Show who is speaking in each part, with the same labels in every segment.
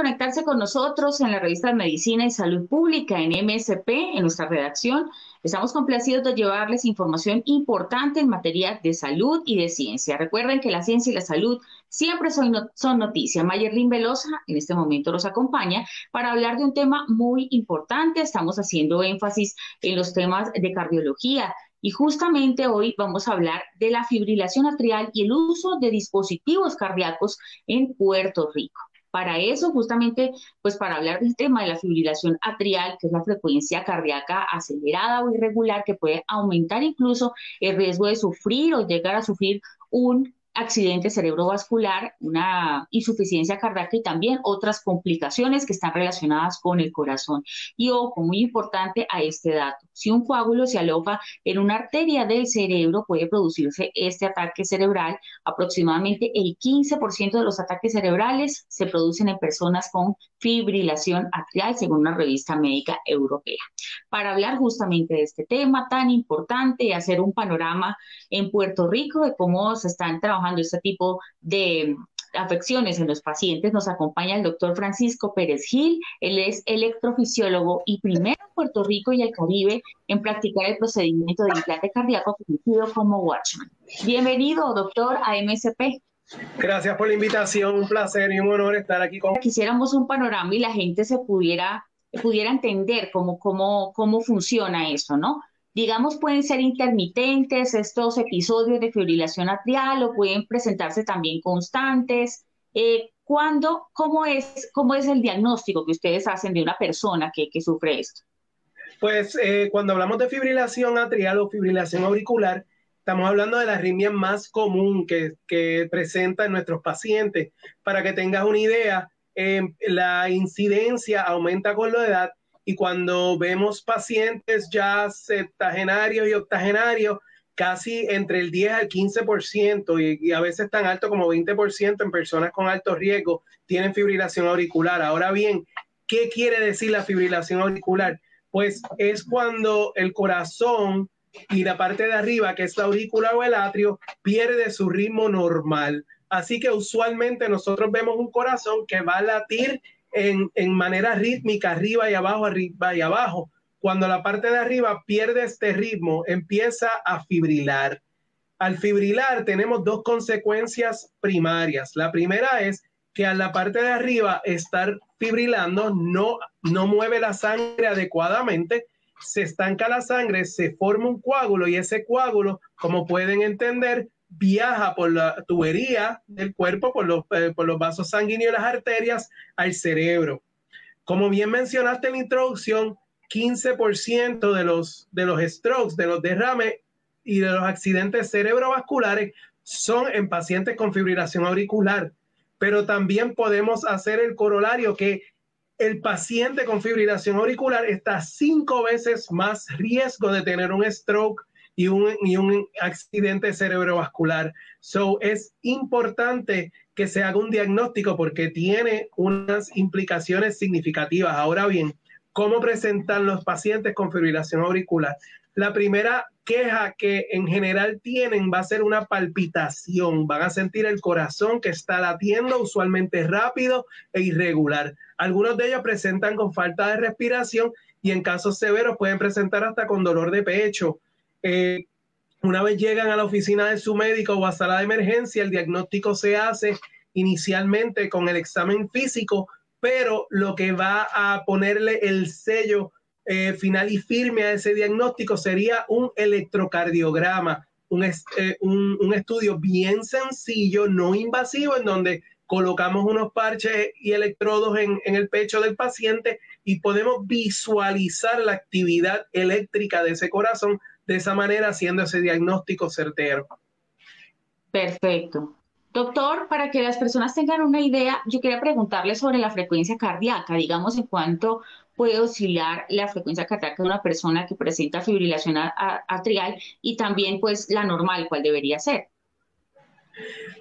Speaker 1: Conectarse con nosotros en la revista Medicina y Salud Pública en MSP, en nuestra redacción. Estamos complacidos de llevarles información importante en materia de salud y de ciencia. Recuerden que la ciencia y la salud siempre son, son noticia. Mayerlin Velosa en este momento nos acompaña para hablar de un tema muy importante. Estamos haciendo énfasis en los temas de cardiología, y justamente hoy vamos a hablar de la fibrilación atrial y el uso de dispositivos cardíacos en Puerto Rico. Para eso, justamente, pues para hablar del tema de la fibrilación atrial, que es la frecuencia cardíaca acelerada o irregular, que puede aumentar incluso el riesgo de sufrir o llegar a sufrir un accidente cerebrovascular, una insuficiencia cardíaca y también otras complicaciones que están relacionadas con el corazón. Y ojo, muy importante a este dato, si un coágulo se aloja en una arteria del cerebro, puede producirse este ataque cerebral. Aproximadamente el 15% de los ataques cerebrales se producen en personas con fibrilación atrial, según una revista médica europea. Para hablar justamente de este tema tan importante y hacer un panorama en Puerto Rico de cómo se están trabajando este tipo de afecciones en los pacientes, nos acompaña el doctor Francisco Pérez Gil. Él es electrofisiólogo y primero en Puerto Rico y el Caribe en practicar el procedimiento de implante cardíaco conocido como Watchman. Bienvenido, doctor, a MSP.
Speaker 2: Gracias por la invitación, un placer y un honor estar aquí con.
Speaker 1: Quisiéramos un panorama y la gente se pudiera, pudiera entender cómo, cómo, cómo funciona eso, ¿no? Digamos, pueden ser intermitentes estos episodios de fibrilación atrial o pueden presentarse también constantes. Eh, ¿cuándo, cómo, es, ¿Cómo es el diagnóstico que ustedes hacen de una persona que, que sufre esto?
Speaker 2: Pues eh, cuando hablamos de fibrilación atrial o fibrilación auricular, estamos hablando de la arritmia más común que, que presenta en nuestros pacientes. Para que tengas una idea, eh, la incidencia aumenta con la edad y cuando vemos pacientes ya septagenarios y octogenarios, casi entre el 10 al 15% y, y a veces tan alto como 20% en personas con alto riesgo tienen fibrilación auricular. Ahora bien, ¿qué quiere decir la fibrilación auricular? Pues es cuando el corazón y la parte de arriba, que es la aurícula o el atrio, pierde su ritmo normal. Así que usualmente nosotros vemos un corazón que va a latir en, manera rítmica, arriba y abajo, arriba y abajo. Cuando la parte de arriba pierde este ritmo, empieza a fibrilar. Al fibrilar tenemos dos consecuencias primarias. La primera es que a la parte de arriba estar fibrilando no, no mueve la sangre adecuadamente, se estanca la sangre, se forma un coágulo y ese coágulo, como pueden entender, viaja por la tubería del cuerpo, por los, eh, por los vasos sanguíneos y las arterias al cerebro. Como bien mencionaste en la introducción, 15% de los, de los strokes, de los derrames y de los accidentes cerebrovasculares son en pacientes con fibrilación auricular. Pero también podemos hacer el corolario que el paciente con fibrilación auricular está cinco veces más riesgo de tener un stroke y un, un accidente cerebrovascular. So, es importante que se haga un diagnóstico porque tiene unas implicaciones significativas. Ahora bien, ¿cómo presentan los pacientes con fibrilación auricular? La primera queja que en general tienen va a ser una palpitación. Van a sentir el corazón que está latiendo usualmente rápido e irregular. Algunos de ellos presentan con falta de respiración y en casos severos pueden presentar hasta con dolor de pecho, eh, una vez llegan a la oficina de su médico o a sala de emergencia, el diagnóstico se hace inicialmente con el examen físico, pero lo que va a ponerle el sello eh, final y firme a ese diagnóstico sería un electrocardiograma, un, eh, estudio bien sencillo, no invasivo, en donde colocamos unos parches y electrodos en, en, el pecho del paciente y podemos visualizar la actividad eléctrica de ese corazón de esa manera haciendo ese diagnóstico certero.
Speaker 1: Perfecto. Doctor, para que las personas tengan una idea, yo quería preguntarle sobre la frecuencia cardíaca, digamos, en cuánto puede oscilar la frecuencia cardíaca de una persona que presenta fibrilación atrial y también, pues, la normal, cuál debería ser.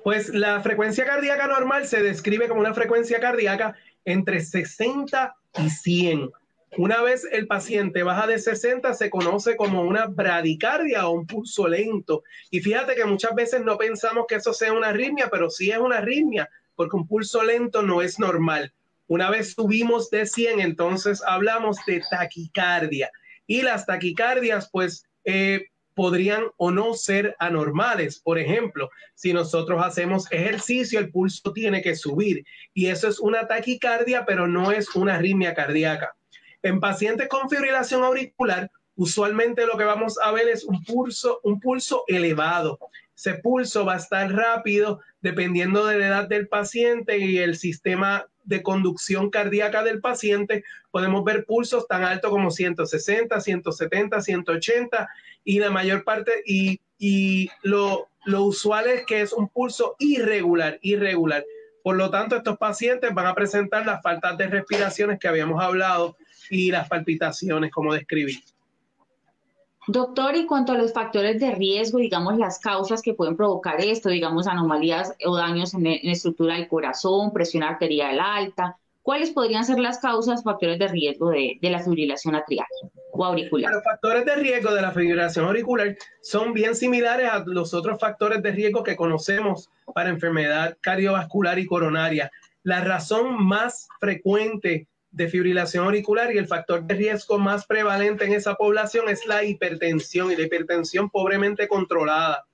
Speaker 2: Pues la frecuencia cardíaca normal se describe como una frecuencia cardíaca entre 60 y 100. Una vez el paciente baja de 60, se conoce como una bradicardia o un pulso lento. Y fíjate que muchas veces no pensamos que eso sea una arritmia, pero sí es una arritmia, porque un pulso lento no es normal. Una vez subimos de 100, entonces hablamos de taquicardia. Y las taquicardias, pues, eh, podrían o no ser anormales. Por ejemplo, si nosotros hacemos ejercicio, el pulso tiene que subir. Y eso es una taquicardia, pero no es una arritmia cardíaca. En pacientes con fibrilación auricular, usualmente lo que vamos a ver es un pulso, un pulso elevado. Ese pulso va a estar rápido dependiendo de la edad del paciente y el sistema de conducción cardíaca del paciente. Podemos ver pulsos tan altos como 160, 170, 180 y la mayor parte, y, y lo, lo usual es que es un pulso irregular, irregular. Por lo tanto, estos pacientes van a presentar las faltas de respiraciones que habíamos hablado y las palpitaciones, como describí.
Speaker 1: Doctor, y cuanto a los factores de riesgo, digamos las causas que pueden provocar esto, digamos anomalías o daños en, la estructura del corazón, presión arterial alta, ¿cuáles podrían ser las causas, factores de riesgo de, de la fibrilación atrial o auricular?
Speaker 2: Los factores de riesgo de la fibrilación auricular son bien similares a los otros factores de riesgo que conocemos para enfermedad cardiovascular y coronaria. La razón más frecuente de fibrilación auricular y el factor de riesgo más prevalente en esa población es la hipertensión y la hipertensión pobremente controlada.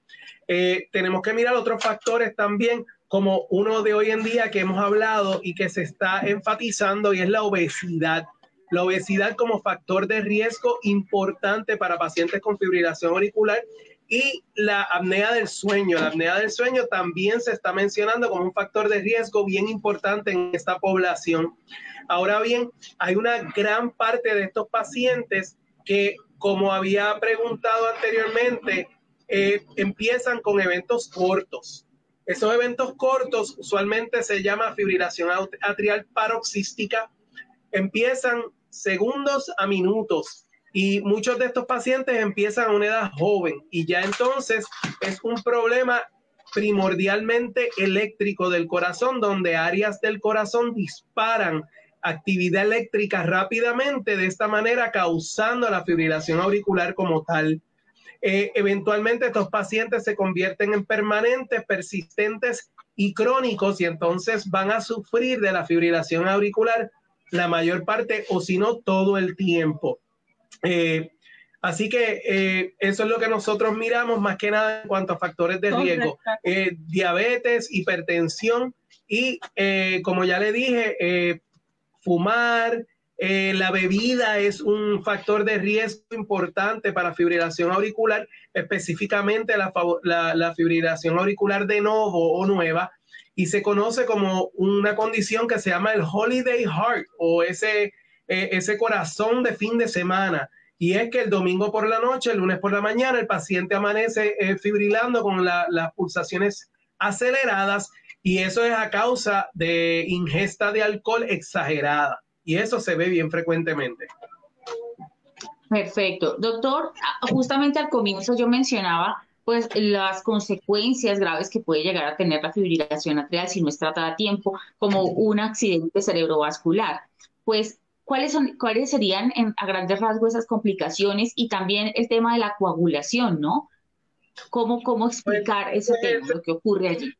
Speaker 2: Eh, tenemos que mirar otros factores también, como uno de hoy en día que hemos hablado y que se está enfatizando y es la obesidad. La obesidad como factor de riesgo importante para pacientes con fibrilación auricular y la apnea del sueño. La apnea del sueño también se está mencionando como un factor de riesgo bien importante en esta población. Ahora bien, hay una gran parte de estos pacientes que, como había preguntado anteriormente, eh, empiezan con eventos cortos. Esos eventos cortos usualmente se llama fibrilación atrial paroxística. Empiezan segundos a minutos y muchos de estos pacientes empiezan a una edad joven y ya entonces es un problema primordialmente eléctrico del corazón, donde áreas del corazón disparan actividad eléctrica rápidamente, de esta manera causando la fibrilación auricular como tal. Eh, eventualmente estos pacientes se convierten en permanentes, persistentes y crónicos y entonces van a sufrir de la fibrilación auricular la mayor parte o si no todo el tiempo. Eh, así que eh, eso es lo que nosotros miramos más que nada en cuanto a factores de riesgo. diabetes, hipertensión y como ya le dije, fumar, eh, la bebida es un factor de riesgo importante para fibrilación auricular, específicamente la, fibrilación auricular de nuevo o nueva, y se conoce como una condición que se llama el holiday heart o ese, eh, ese corazón de fin de semana. Y es que el domingo por la noche, el lunes por la mañana, el paciente amanece eh, fibrilando con las pulsaciones aceleradas y eso es a causa de ingesta de alcohol exagerada. Y eso se ve bien frecuentemente.
Speaker 1: Perfecto. Doctor, justamente al comienzo yo mencionaba pues las consecuencias graves que puede llegar a tener la fibrilación atrial si no es tratada a tiempo, como un accidente cerebrovascular. Pues, ¿cuáles, son, cuáles serían a grandes rasgos esas complicaciones? Y también el tema de la coagulación, ¿no? ¿Cómo, cómo explicar ese pues, tema, lo que ocurre allí?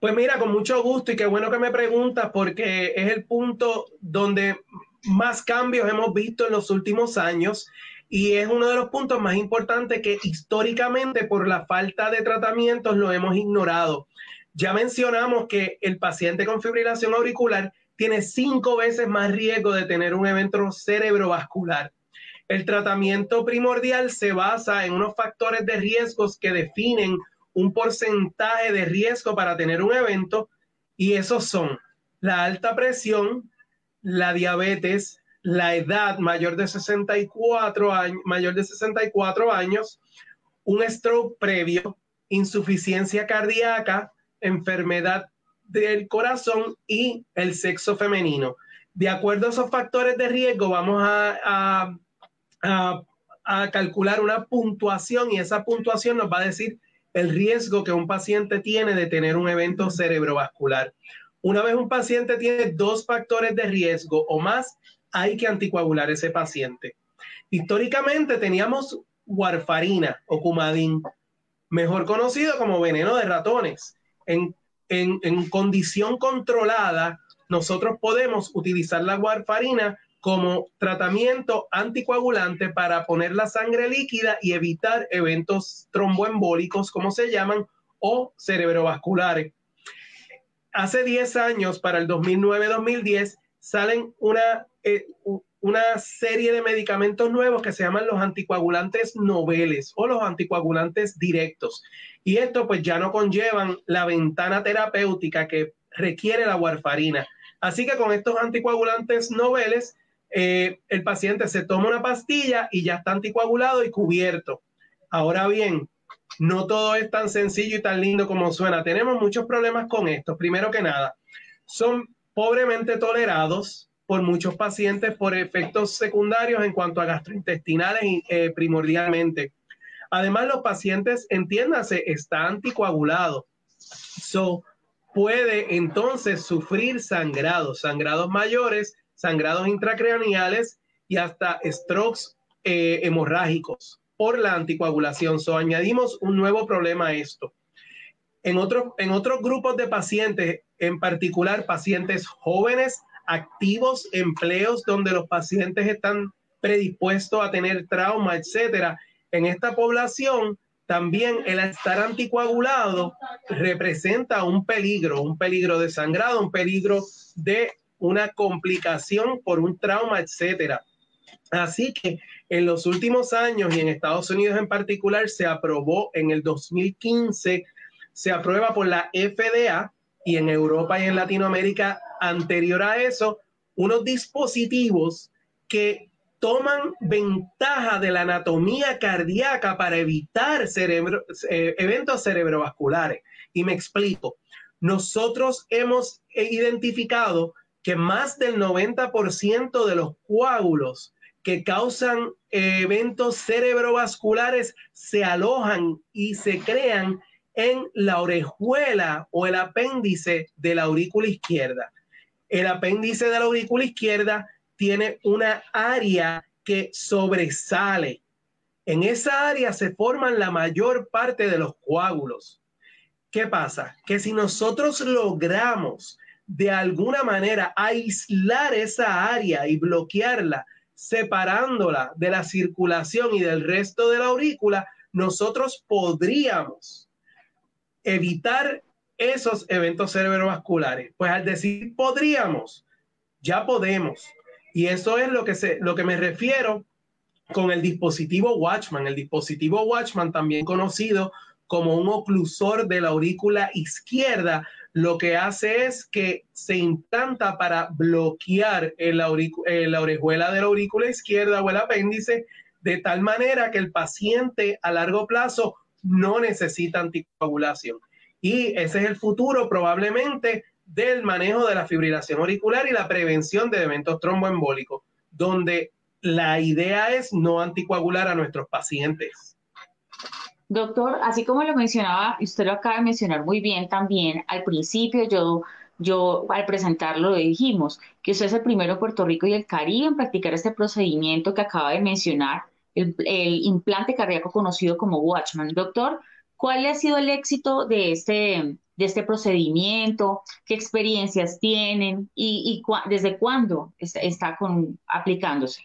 Speaker 2: Pues mira, con mucho gusto y qué bueno que me preguntas porque es el punto donde más cambios hemos visto en los últimos años y es uno de los puntos más importantes que históricamente por la falta de tratamientos lo hemos ignorado. Ya mencionamos que el paciente con fibrilación auricular tiene cinco veces más riesgo de tener un evento cerebrovascular. El tratamiento primordial se basa en unos factores de riesgos que definen un porcentaje de riesgo para tener un evento y esos son la alta presión, la diabetes, la edad mayor de 64 años, mayor de 64 años, un stroke previo, insuficiencia cardíaca, enfermedad del corazón y el sexo femenino. De acuerdo a esos factores de riesgo, vamos a, a calcular una puntuación y esa puntuación nos va a decir el riesgo que un paciente tiene de tener un evento cerebrovascular. Una vez un paciente tiene dos factores de riesgo o más, hay que anticoagular ese paciente. Históricamente teníamos warfarina o cumadín, mejor conocido como veneno de ratones. En, en condición controlada, nosotros podemos utilizar la warfarina como tratamiento anticoagulante para poner la sangre líquida y evitar eventos tromboembólicos, como se llaman, o cerebrovasculares. Hace 10 años, para el 2009-2010, salen una, eh, una serie de medicamentos nuevos que se llaman los anticoagulantes noveles o los anticoagulantes directos. Y esto pues ya no conllevan la ventana terapéutica que requiere la warfarina. Así que con estos anticoagulantes noveles eh, el paciente se toma una pastilla y ya está anticoagulado y cubierto. Ahora bien, no todo es tan sencillo y tan lindo como suena. Tenemos muchos problemas con esto. Primero que nada, son pobremente tolerados por muchos pacientes por efectos secundarios en cuanto a gastrointestinales eh, primordialmente. Además, los pacientes, entiéndase, está anticoagulado. So, puede entonces sufrir sangrados, sangrados mayores sangrados intracraneales y hasta strokes eh, hemorrágicos por la anticoagulación. So, añadimos un nuevo problema a esto. En, otro, en otros grupos de pacientes, en particular pacientes jóvenes, activos, empleos donde los pacientes están predispuestos a tener trauma, etcétera, en esta población también el estar anticoagulado representa un peligro, un peligro de sangrado, un peligro de una complicación por un trauma, etcétera. Así que en los últimos años y en Estados Unidos en particular se aprobó en el 2015, se aprueba por la FDA y en Europa y en Latinoamérica anterior a eso, unos dispositivos que toman ventaja de la anatomía cardíaca para evitar eventos cerebrovasculares. Y me explico. Nosotros hemos identificado que más del 90% de los coágulos que causan eventos cerebrovasculares se alojan y se crean en la orejuela o el apéndice de la aurícula izquierda. El apéndice de la aurícula izquierda tiene una área que sobresale. En esa área se forman la mayor parte de los coágulos. ¿Qué pasa? Que si nosotros logramos de alguna manera aislar esa área y bloquearla, separándola de la circulación y del resto de la aurícula, nosotros podríamos evitar esos eventos cerebrovasculares. Pues al decir podríamos, ya podemos. Y eso es lo que, se, lo que me refiero con el dispositivo Watchman. El dispositivo Watchman, también conocido como un oclusor de la aurícula izquierda, lo que hace es que se implanta para bloquear la orejuela de la aurícula izquierda o el apéndice de tal manera que el paciente a largo plazo no necesita anticoagulación. Y ese es el futuro probablemente del manejo de la fibrilación auricular y la prevención de eventos tromboembólicos, donde la idea es no anticoagular a nuestros pacientes.
Speaker 1: Doctor, así como lo mencionaba, usted lo acaba de mencionar muy bien también, al principio yo, yo al presentarlo lo dijimos, que usted es el primero en Puerto Rico y el Caribe en practicar este procedimiento que acaba de mencionar, el, implante cardíaco conocido como Watchman. Doctor, ¿cuál ha sido el éxito de este, de este procedimiento? ¿Qué experiencias tienen? ¿Y, desde cuándo está, aplicándose?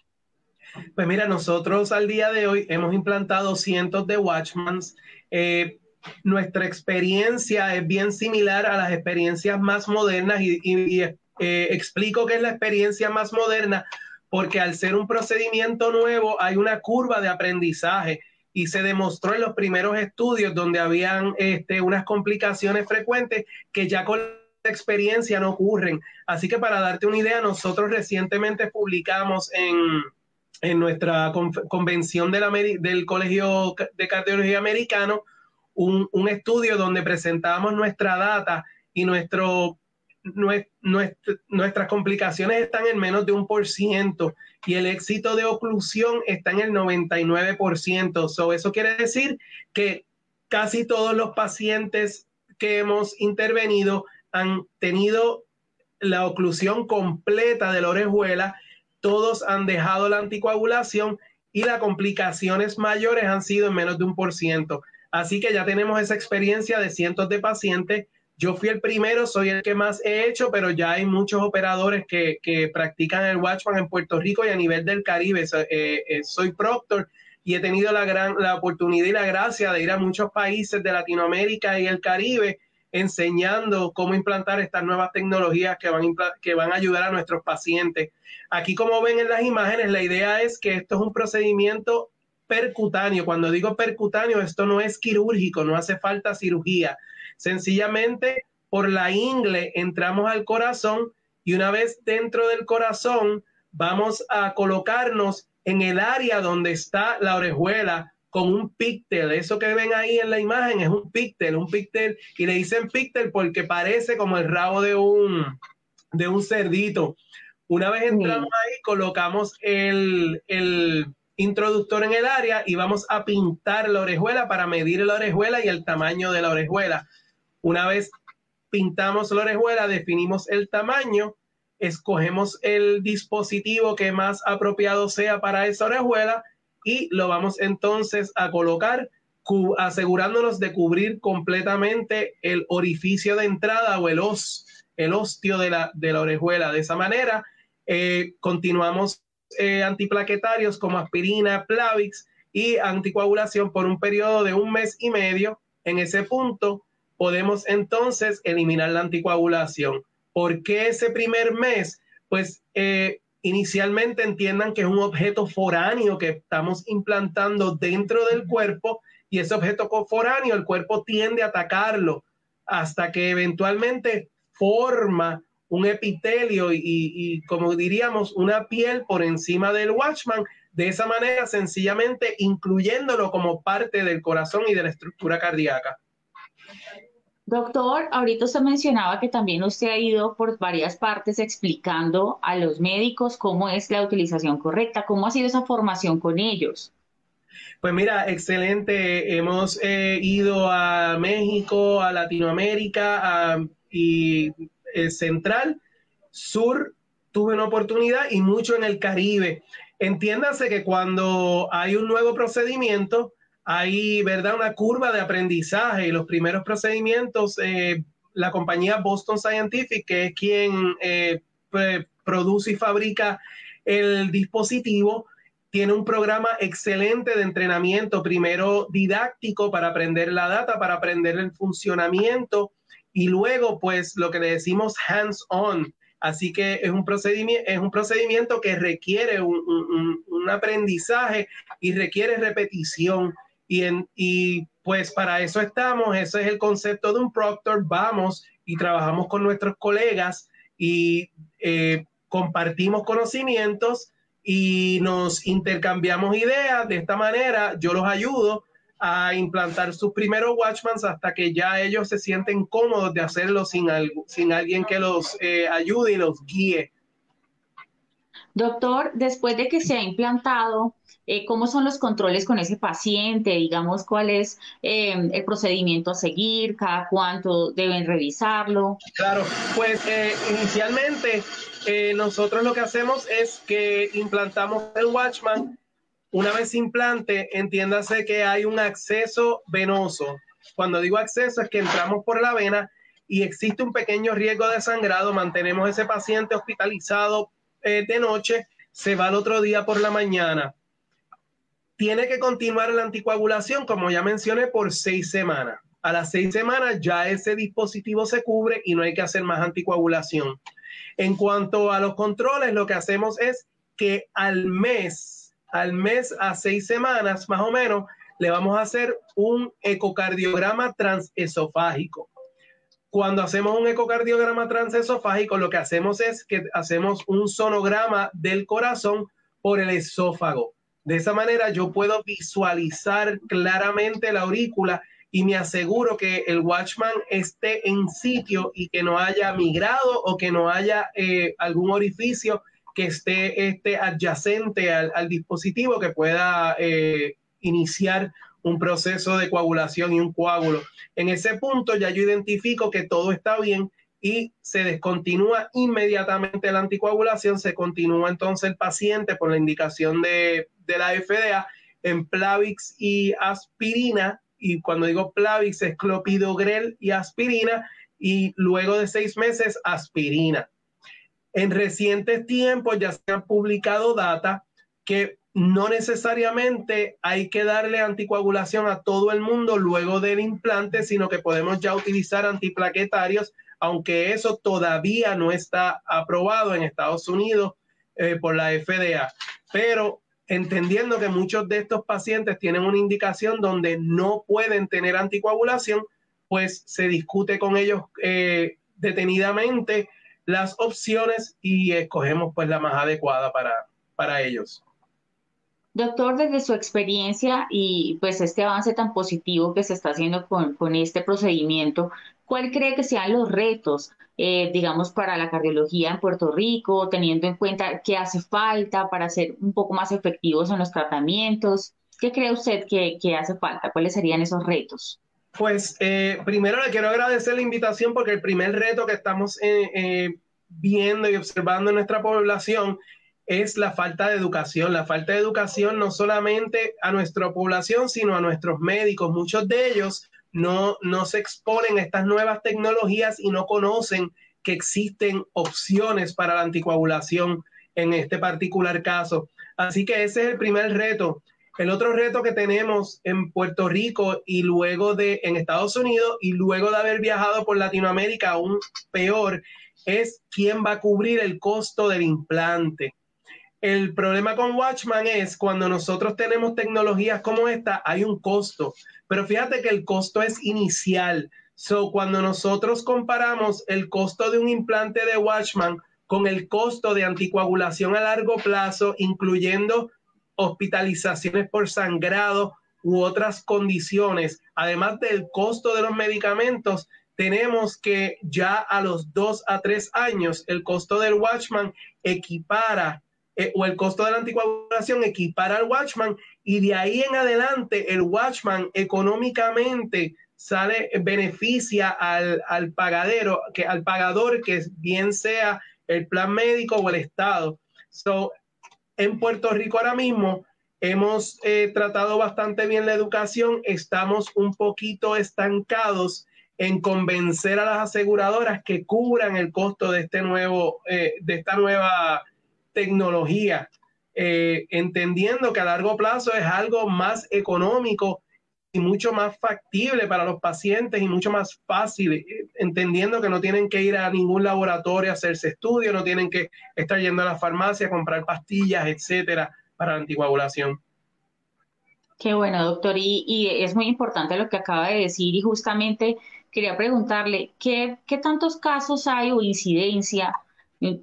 Speaker 2: Pues mira, nosotros al día de hoy hemos implantado cientos de Watchmans. Eh, nuestra experiencia es bien similar a las experiencias más modernas y, eh, explico qué es la experiencia más moderna porque al ser un procedimiento nuevo hay una curva de aprendizaje y se demostró en los primeros estudios donde habían este, unas complicaciones frecuentes que ya con la experiencia no ocurren. Así que para darte una idea, nosotros recientemente publicamos en, en nuestra convención del Colegio de Cardiología Americano un, estudio donde presentábamos nuestra data y nuestro, nuestras complicaciones están en menos de un por ciento y el éxito de oclusión está en el 99%. So, eso quiere decir que casi todos los pacientes que hemos intervenido han tenido la oclusión completa de la orejuela, todos han dejado la anticoagulación y las complicaciones mayores han sido en menos de un por ciento. Así que ya tenemos esa experiencia de cientos de pacientes. Yo fui el primero, soy el que más he hecho, pero ya hay muchos operadores que, practican el Watchman en Puerto Rico y a nivel del Caribe. Eh, eh, soy proctor y he tenido la gran la oportunidad y la gracia de ir a muchos países de Latinoamérica y el Caribe enseñando cómo implantar estas nuevas tecnologías que van, que van a ayudar a nuestros pacientes. Aquí, como ven en las imágenes, la idea es que esto es un procedimiento percutáneo. Cuando digo percutáneo, esto no es quirúrgico, no hace falta cirugía. Sencillamente, por la ingle entramos al corazón y una vez dentro del corazón, vamos a colocarnos en el área donde está la orejuela con un píctel. Eso que ven ahí en la imagen es un píctel, un píctel, y le dicen píctel porque parece como el rabo de un, de un cerdito. Una vez entramos ahí, colocamos el, el introductor en el área y vamos a pintar la orejuela para medir la orejuela y el tamaño de la orejuela. Una vez pintamos la orejuela, definimos el tamaño, escogemos el dispositivo que más apropiado sea para esa orejuela y lo vamos entonces a colocar asegurándonos de cubrir completamente el orificio de entrada o el, os, ostio de la, de la orejuela. De esa manera, eh, continuamos eh, antiplaquetarios como aspirina, Plavix y anticoagulación por un periodo de un mes y medio. En ese punto, podemos entonces eliminar la anticoagulación. ¿Por qué ese primer mes? Pues eh, inicialmente entiendan que es un objeto foráneo que estamos implantando dentro del cuerpo y ese objeto foráneo el cuerpo tiende a atacarlo hasta que eventualmente forma un epitelio y, como diríamos una piel por encima del watchman, de esa manera sencillamente incluyéndolo como parte del corazón y de la estructura cardíaca.
Speaker 1: Doctor, ahorita usted mencionaba que también usted ha ido por varias partes explicando a los médicos cómo es la utilización correcta, cómo ha sido esa formación con ellos.
Speaker 2: Pues mira, excelente. Hemos eh, ido a México, a Latinoamérica y eh, Central, Sur, tuve una oportunidad y mucho en el Caribe. Entiéndase que cuando hay un nuevo procedimiento, hay, ¿verdad?, una curva de aprendizaje y los primeros procedimientos, eh, la compañía Boston Scientific, que es quien eh, produce y fabrica el dispositivo, tiene un programa excelente de entrenamiento, primero didáctico para aprender la data, para aprender el funcionamiento y luego, pues, lo que le decimos hands-on. Así que es un procedimiento, es un procedimiento que requiere un aprendizaje y requiere repetición. Y, pues para eso estamos, ese es el concepto de un proctor, vamos y trabajamos con nuestros colegas y eh, compartimos conocimientos y nos intercambiamos ideas. De esta manera yo los ayudo a implantar sus primeros Watchmans hasta que ya ellos se sienten cómodos de hacerlo sin alguien que los eh, ayude y los guíe.
Speaker 1: Doctor, después de que se ha implantado, eh, ¿cómo son los controles con ese paciente? Digamos, ¿cuál es eh, el procedimiento a seguir? ¿Cada cuánto deben revisarlo?
Speaker 2: Claro, pues eh, inicialmente nosotros lo que hacemos es que implantamos el Watchman. Una vez implante, entiéndase que hay un acceso venoso. Cuando digo acceso es que entramos por la vena y existe un pequeño riesgo de sangrado, mantenemos ese paciente hospitalizado eh, de noche, se va el otro día por la mañana. Tiene que continuar la anticoagulación, como ya mencioné, por seis semanas. A las seis semanas ya ese dispositivo se cubre y no hay que hacer más anticoagulación. En cuanto a los controles, lo que hacemos es que al mes, al mes a seis semanas más o menos, le vamos a hacer un ecocardiograma transesofágico. Cuando hacemos un ecocardiograma transesofágico, lo que hacemos es que hacemos un sonograma del corazón por el esófago. De esa manera yo puedo visualizar claramente la aurícula y me aseguro que el watchman esté en sitio y que no haya migrado o que no haya eh, algún orificio que esté, adyacente al, dispositivo que pueda eh, iniciar un proceso de coagulación y un coágulo. En ese punto ya yo identifico que todo está bien y se descontinúa inmediatamente la anticoagulación, se continúa entonces el paciente por la indicación de, la FDA en Plavix y aspirina, y cuando digo Plavix es clopidogrel y aspirina, y luego de seis meses aspirina. En recientes tiempos ya se han publicado data que no necesariamente hay que darle anticoagulación a todo el mundo luego del implante, sino que podemos ya utilizar antiplaquetarios, aunque eso todavía no está aprobado en Estados Unidos eh, por la FDA. Pero entendiendo que muchos de estos pacientes tienen una indicación donde no pueden tener anticoagulación, pues se discute con ellos eh, detenidamente las opciones y escogemos pues la más adecuada para, para ellos.
Speaker 1: Doctor, desde su experiencia y pues este avance tan positivo que se está haciendo con, este procedimiento, ¿cuál cree que sean los retos, eh, digamos, para la cardiología en Puerto Rico, teniendo en cuenta qué hace falta para ser un poco más efectivos en los tratamientos? ¿Qué cree usted que, hace falta? ¿Cuáles serían esos retos?
Speaker 2: Pues eh, primero le quiero agradecer la invitación porque el primer reto que estamos eh, viendo y observando en nuestra población es la falta de educación. La falta de educación no solamente a nuestra población, sino a nuestros médicos. Muchos de ellos no, no se exponen a estas nuevas tecnologías y no conocen que existen opciones para la anticoagulación en este particular caso. Así que ese es el primer reto. El otro reto que tenemos en Puerto Rico y luego de en Estados Unidos y luego de haber viajado por Latinoamérica aún peor es quién va a cubrir el costo del implante. El problema con Watchman es cuando nosotros tenemos tecnologías como esta, hay un costo, pero fíjate que el costo es inicial. So, cuando nosotros comparamos el costo de un implante de Watchman con el costo de anticoagulación a largo plazo, incluyendo hospitalizaciones por sangrado u otras condiciones, además del costo de los medicamentos, tenemos que ya a los dos a tres años el costo del Watchman equipara eh, o el costo de la anticoagulación equipara al Watchman y de ahí en adelante el Watchman económicamente sale, beneficia al, pagadero, que, al pagador, que bien sea el plan médico o el Estado. So, en Puerto Rico ahora mismo hemos eh, tratado bastante bien la educación, estamos un poquito estancados en convencer a las aseguradoras que cubran el costo de este nuevo, eh, de esta nueva tecnología, eh, entendiendo que a largo plazo es algo más económico y mucho más factible para los pacientes y mucho más fácil, eh, entendiendo que no tienen que ir a ningún laboratorio a hacerse estudios, no tienen que estar yendo a la farmacia a comprar pastillas, etcétera, para la anticoagulación.
Speaker 1: Qué bueno, doctor. Y, es muy importante lo que acaba de decir y justamente quería preguntarle, ¿qué, tantos casos hay o incidencia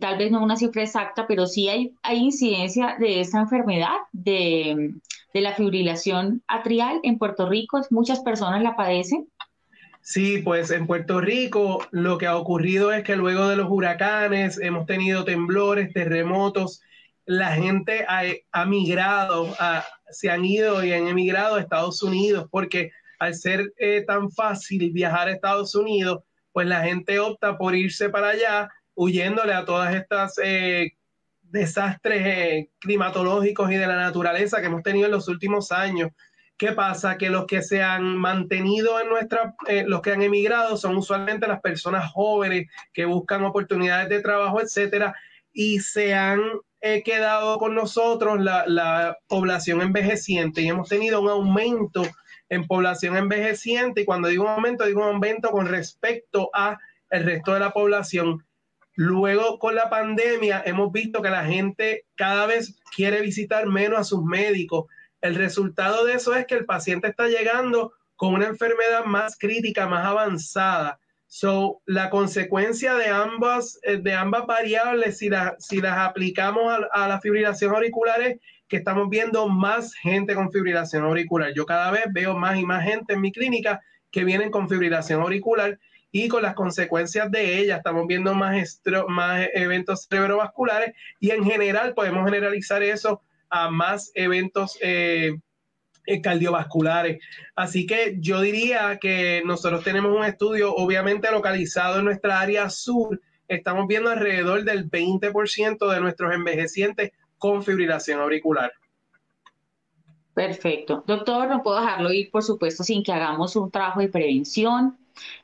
Speaker 1: tal vez no una cifra exacta, pero sí hay, hay incidencia de esta enfermedad, de, la fibrilación atrial en Puerto Rico. Muchas personas la padecen.
Speaker 2: Sí, pues en Puerto Rico lo que ha ocurrido es que luego de los huracanes hemos tenido temblores, terremotos, la gente ha, migrado, se han ido y han emigrado a Estados Unidos porque al ser eh, tan fácil viajar a Estados Unidos, pues la gente opta por irse para allá huyéndole a todas estas eh, desastres eh, climatológicos y de la naturaleza que hemos tenido en los últimos años. ¿Qué pasa? Que los que se han mantenido en nuestra, eh, los que han emigrado son usualmente las personas jóvenes que buscan oportunidades de trabajo, etcétera, y se han quedado con nosotros la, la población envejeciente y hemos tenido un aumento en población envejeciente y cuando digo un aumento, digo un aumento con respecto a el resto de la población. Luego, con la pandemia, hemos visto que la gente cada vez quiere visitar menos a sus médicos. El resultado de eso es que el paciente está llegando con una enfermedad más crítica, más avanzada. So, la consecuencia de ambas, eh, de ambas variables, si, si las aplicamos a, a la fibrilación auricular, es que estamos viendo más gente con fibrilación auricular. Yo cada vez veo más y más gente en mi clínica que vienen con fibrilación auricular y con las consecuencias de ella. Estamos viendo más, eventos cerebrovasculares y en general podemos generalizar eso a más eventos eh, cardiovasculares. Así que yo diría que nosotros tenemos un estudio obviamente localizado en nuestra área sur. Estamos viendo alrededor del 20% de nuestros envejecientes con fibrilación auricular.
Speaker 1: Perfecto. Doctor, no puedo dejarlo ir, por supuesto, sin que hagamos un trabajo de prevención.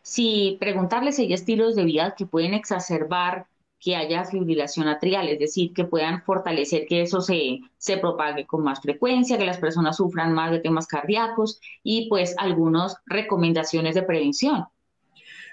Speaker 1: Si preguntarle si hay estilos de vida que pueden exacerbar que haya fibrilación atrial, es decir, que puedan fortalecer que eso se, se propague con más frecuencia, que las personas sufran más de temas cardíacos y pues algunas recomendaciones de prevención.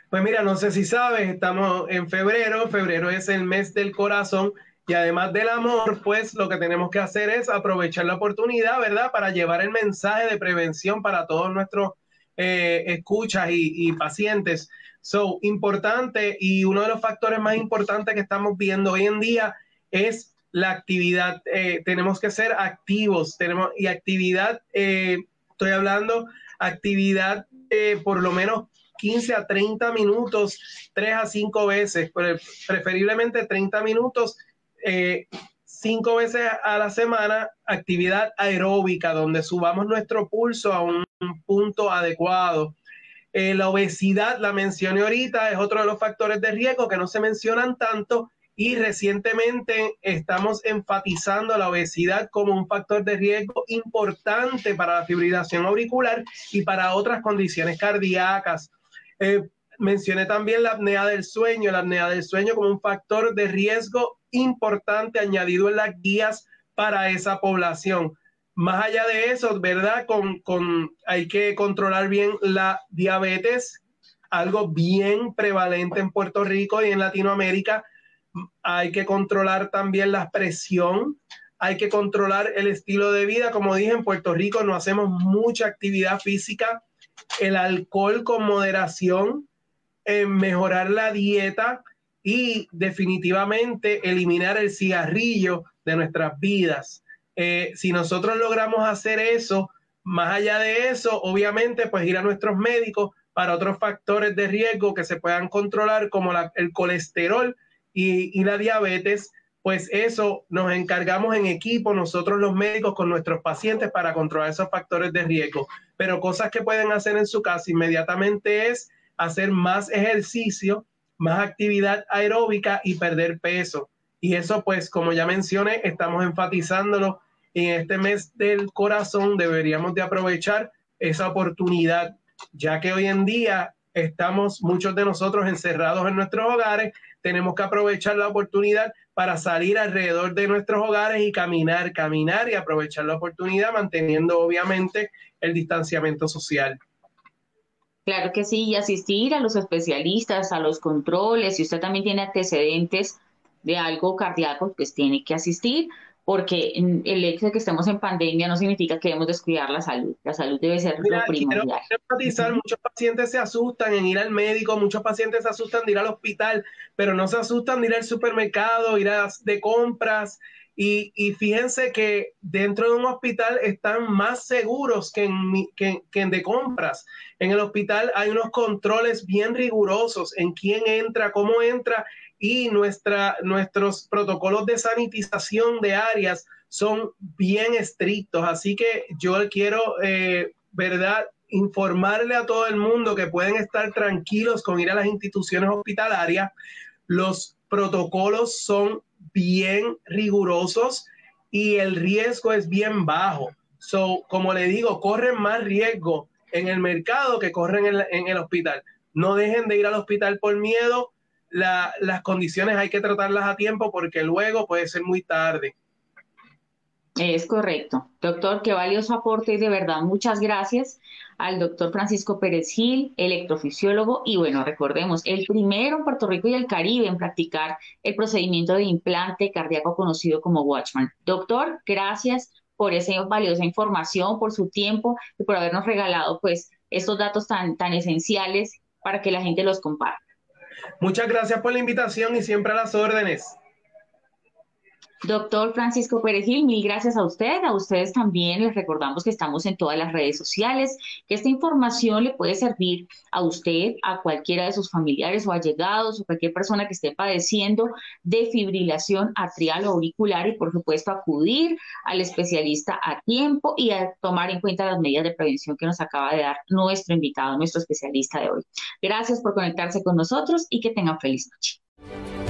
Speaker 2: Pues mira, no sé si sabes, estamos en febrero, febrero es el mes del corazón y además del amor, pues lo que tenemos que hacer es aprovechar la oportunidad, ¿verdad? Para llevar el mensaje de prevención para todos nuestros eh, escuchas y, pacientes. So, importante y uno de los factores más importantes que estamos viendo hoy en día es la actividad. Eh, tenemos que ser activos, tenemos y actividad, eh, estoy hablando actividad por lo menos 15 a 30 minutos, 3 a 5 veces, preferiblemente 30 minutos eh, cinco veces a la semana actividad aeróbica, donde subamos nuestro pulso a un punto adecuado. Eh, la obesidad, la mencioné ahorita, es otro de los factores de riesgo que no se mencionan tanto y recientemente estamos enfatizando la obesidad como un factor de riesgo importante para la fibrilación auricular y para otras condiciones cardíacas. Eh, mencioné también la apnea del sueño, la apnea del sueño como un factor de riesgo importante añadido en las guías para esa población. Más allá de eso, ¿verdad? Con, con, hay que controlar bien la diabetes, algo bien prevalente en Puerto Rico y en Latinoamérica. Hay que controlar también la presión, hay que controlar el estilo de vida. Como dije, en Puerto Rico no hacemos mucha actividad física, el alcohol con moderación, en mejorar la dieta, y definitivamente eliminar el cigarrillo de nuestras vidas. Eh, si nosotros logramos hacer eso, más allá de eso, obviamente, pues ir a nuestros médicos para otros factores de riesgo que se puedan controlar, como el colesterol y, y la diabetes, pues eso nos encargamos en equipo, nosotros los médicos con nuestros pacientes para controlar esos factores de riesgo. Pero cosas que pueden hacer en su casa inmediatamente es hacer más ejercicio, más actividad aeróbica y perder peso. Y eso, pues, como ya mencioné, estamos enfatizándolo en este mes del corazón. Deberíamos de aprovechar esa oportunidad, ya que hoy en día estamos muchos de nosotros encerrados en nuestros hogares. Tenemos que aprovechar la oportunidad para salir alrededor de nuestros hogares y caminar, caminar y aprovechar la oportunidad manteniendo obviamente el distanciamiento social.
Speaker 1: Claro que sí, y asistir a los especialistas, a los controles, si usted también tiene antecedentes de algo cardíaco, pues tiene que asistir, porque el hecho de que estemos en pandemia no significa que debemos descuidar la salud. La salud debe ser lo primordial.
Speaker 2: muchos pacientes se asustan en ir al médico, muchos pacientes se asustan de ir al hospital, pero no se asustan de ir al supermercado, ir a, de compras, y, fíjense que dentro de un hospital están más seguros que en, que, en, de compras. En el hospital hay unos controles bien rigurosos en quién entra, cómo entra y nuestros protocolos de sanitización de áreas son bien estrictos. Así que yo quiero, eh, ¿verdad? Informarle a todo el mundo que pueden estar tranquilos con ir a las instituciones hospitalarias. Los protocolos son bien rigurosos y el riesgo es bien bajo. So, como le digo, corren más riesgo en el mercado que corren en, el hospital. No dejen de ir al hospital por miedo. Las condiciones hay que tratarlas a tiempo porque luego puede ser muy tarde.
Speaker 1: Es correcto. Doctor, qué valioso aporte y de verdad muchas gracias al doctor Francisco Pérez Gil, electrofisiólogo y bueno, recordemos, el primero en Puerto Rico y el Caribe en practicar el procedimiento de implante cardíaco conocido como Watchman. Doctor, gracias por esa valiosa información, por su tiempo y por habernos regalado pues estos datos tan, tan esenciales para que la gente los comparta.
Speaker 2: Muchas gracias por la invitación y siempre a las órdenes.
Speaker 1: Doctor Francisco Perejil, mil gracias a usted. A ustedes también les recordamos que estamos en todas las redes sociales, que esta información le puede servir a usted, a cualquiera de sus familiares o allegados o cualquier persona que esté padeciendo de fibrilación atrial o auricular y por supuesto acudir al especialista a tiempo y a tomar en cuenta las medidas de prevención que nos acaba de dar nuestro invitado, nuestro especialista de hoy. Gracias por conectarse con nosotros y que tengan feliz noche.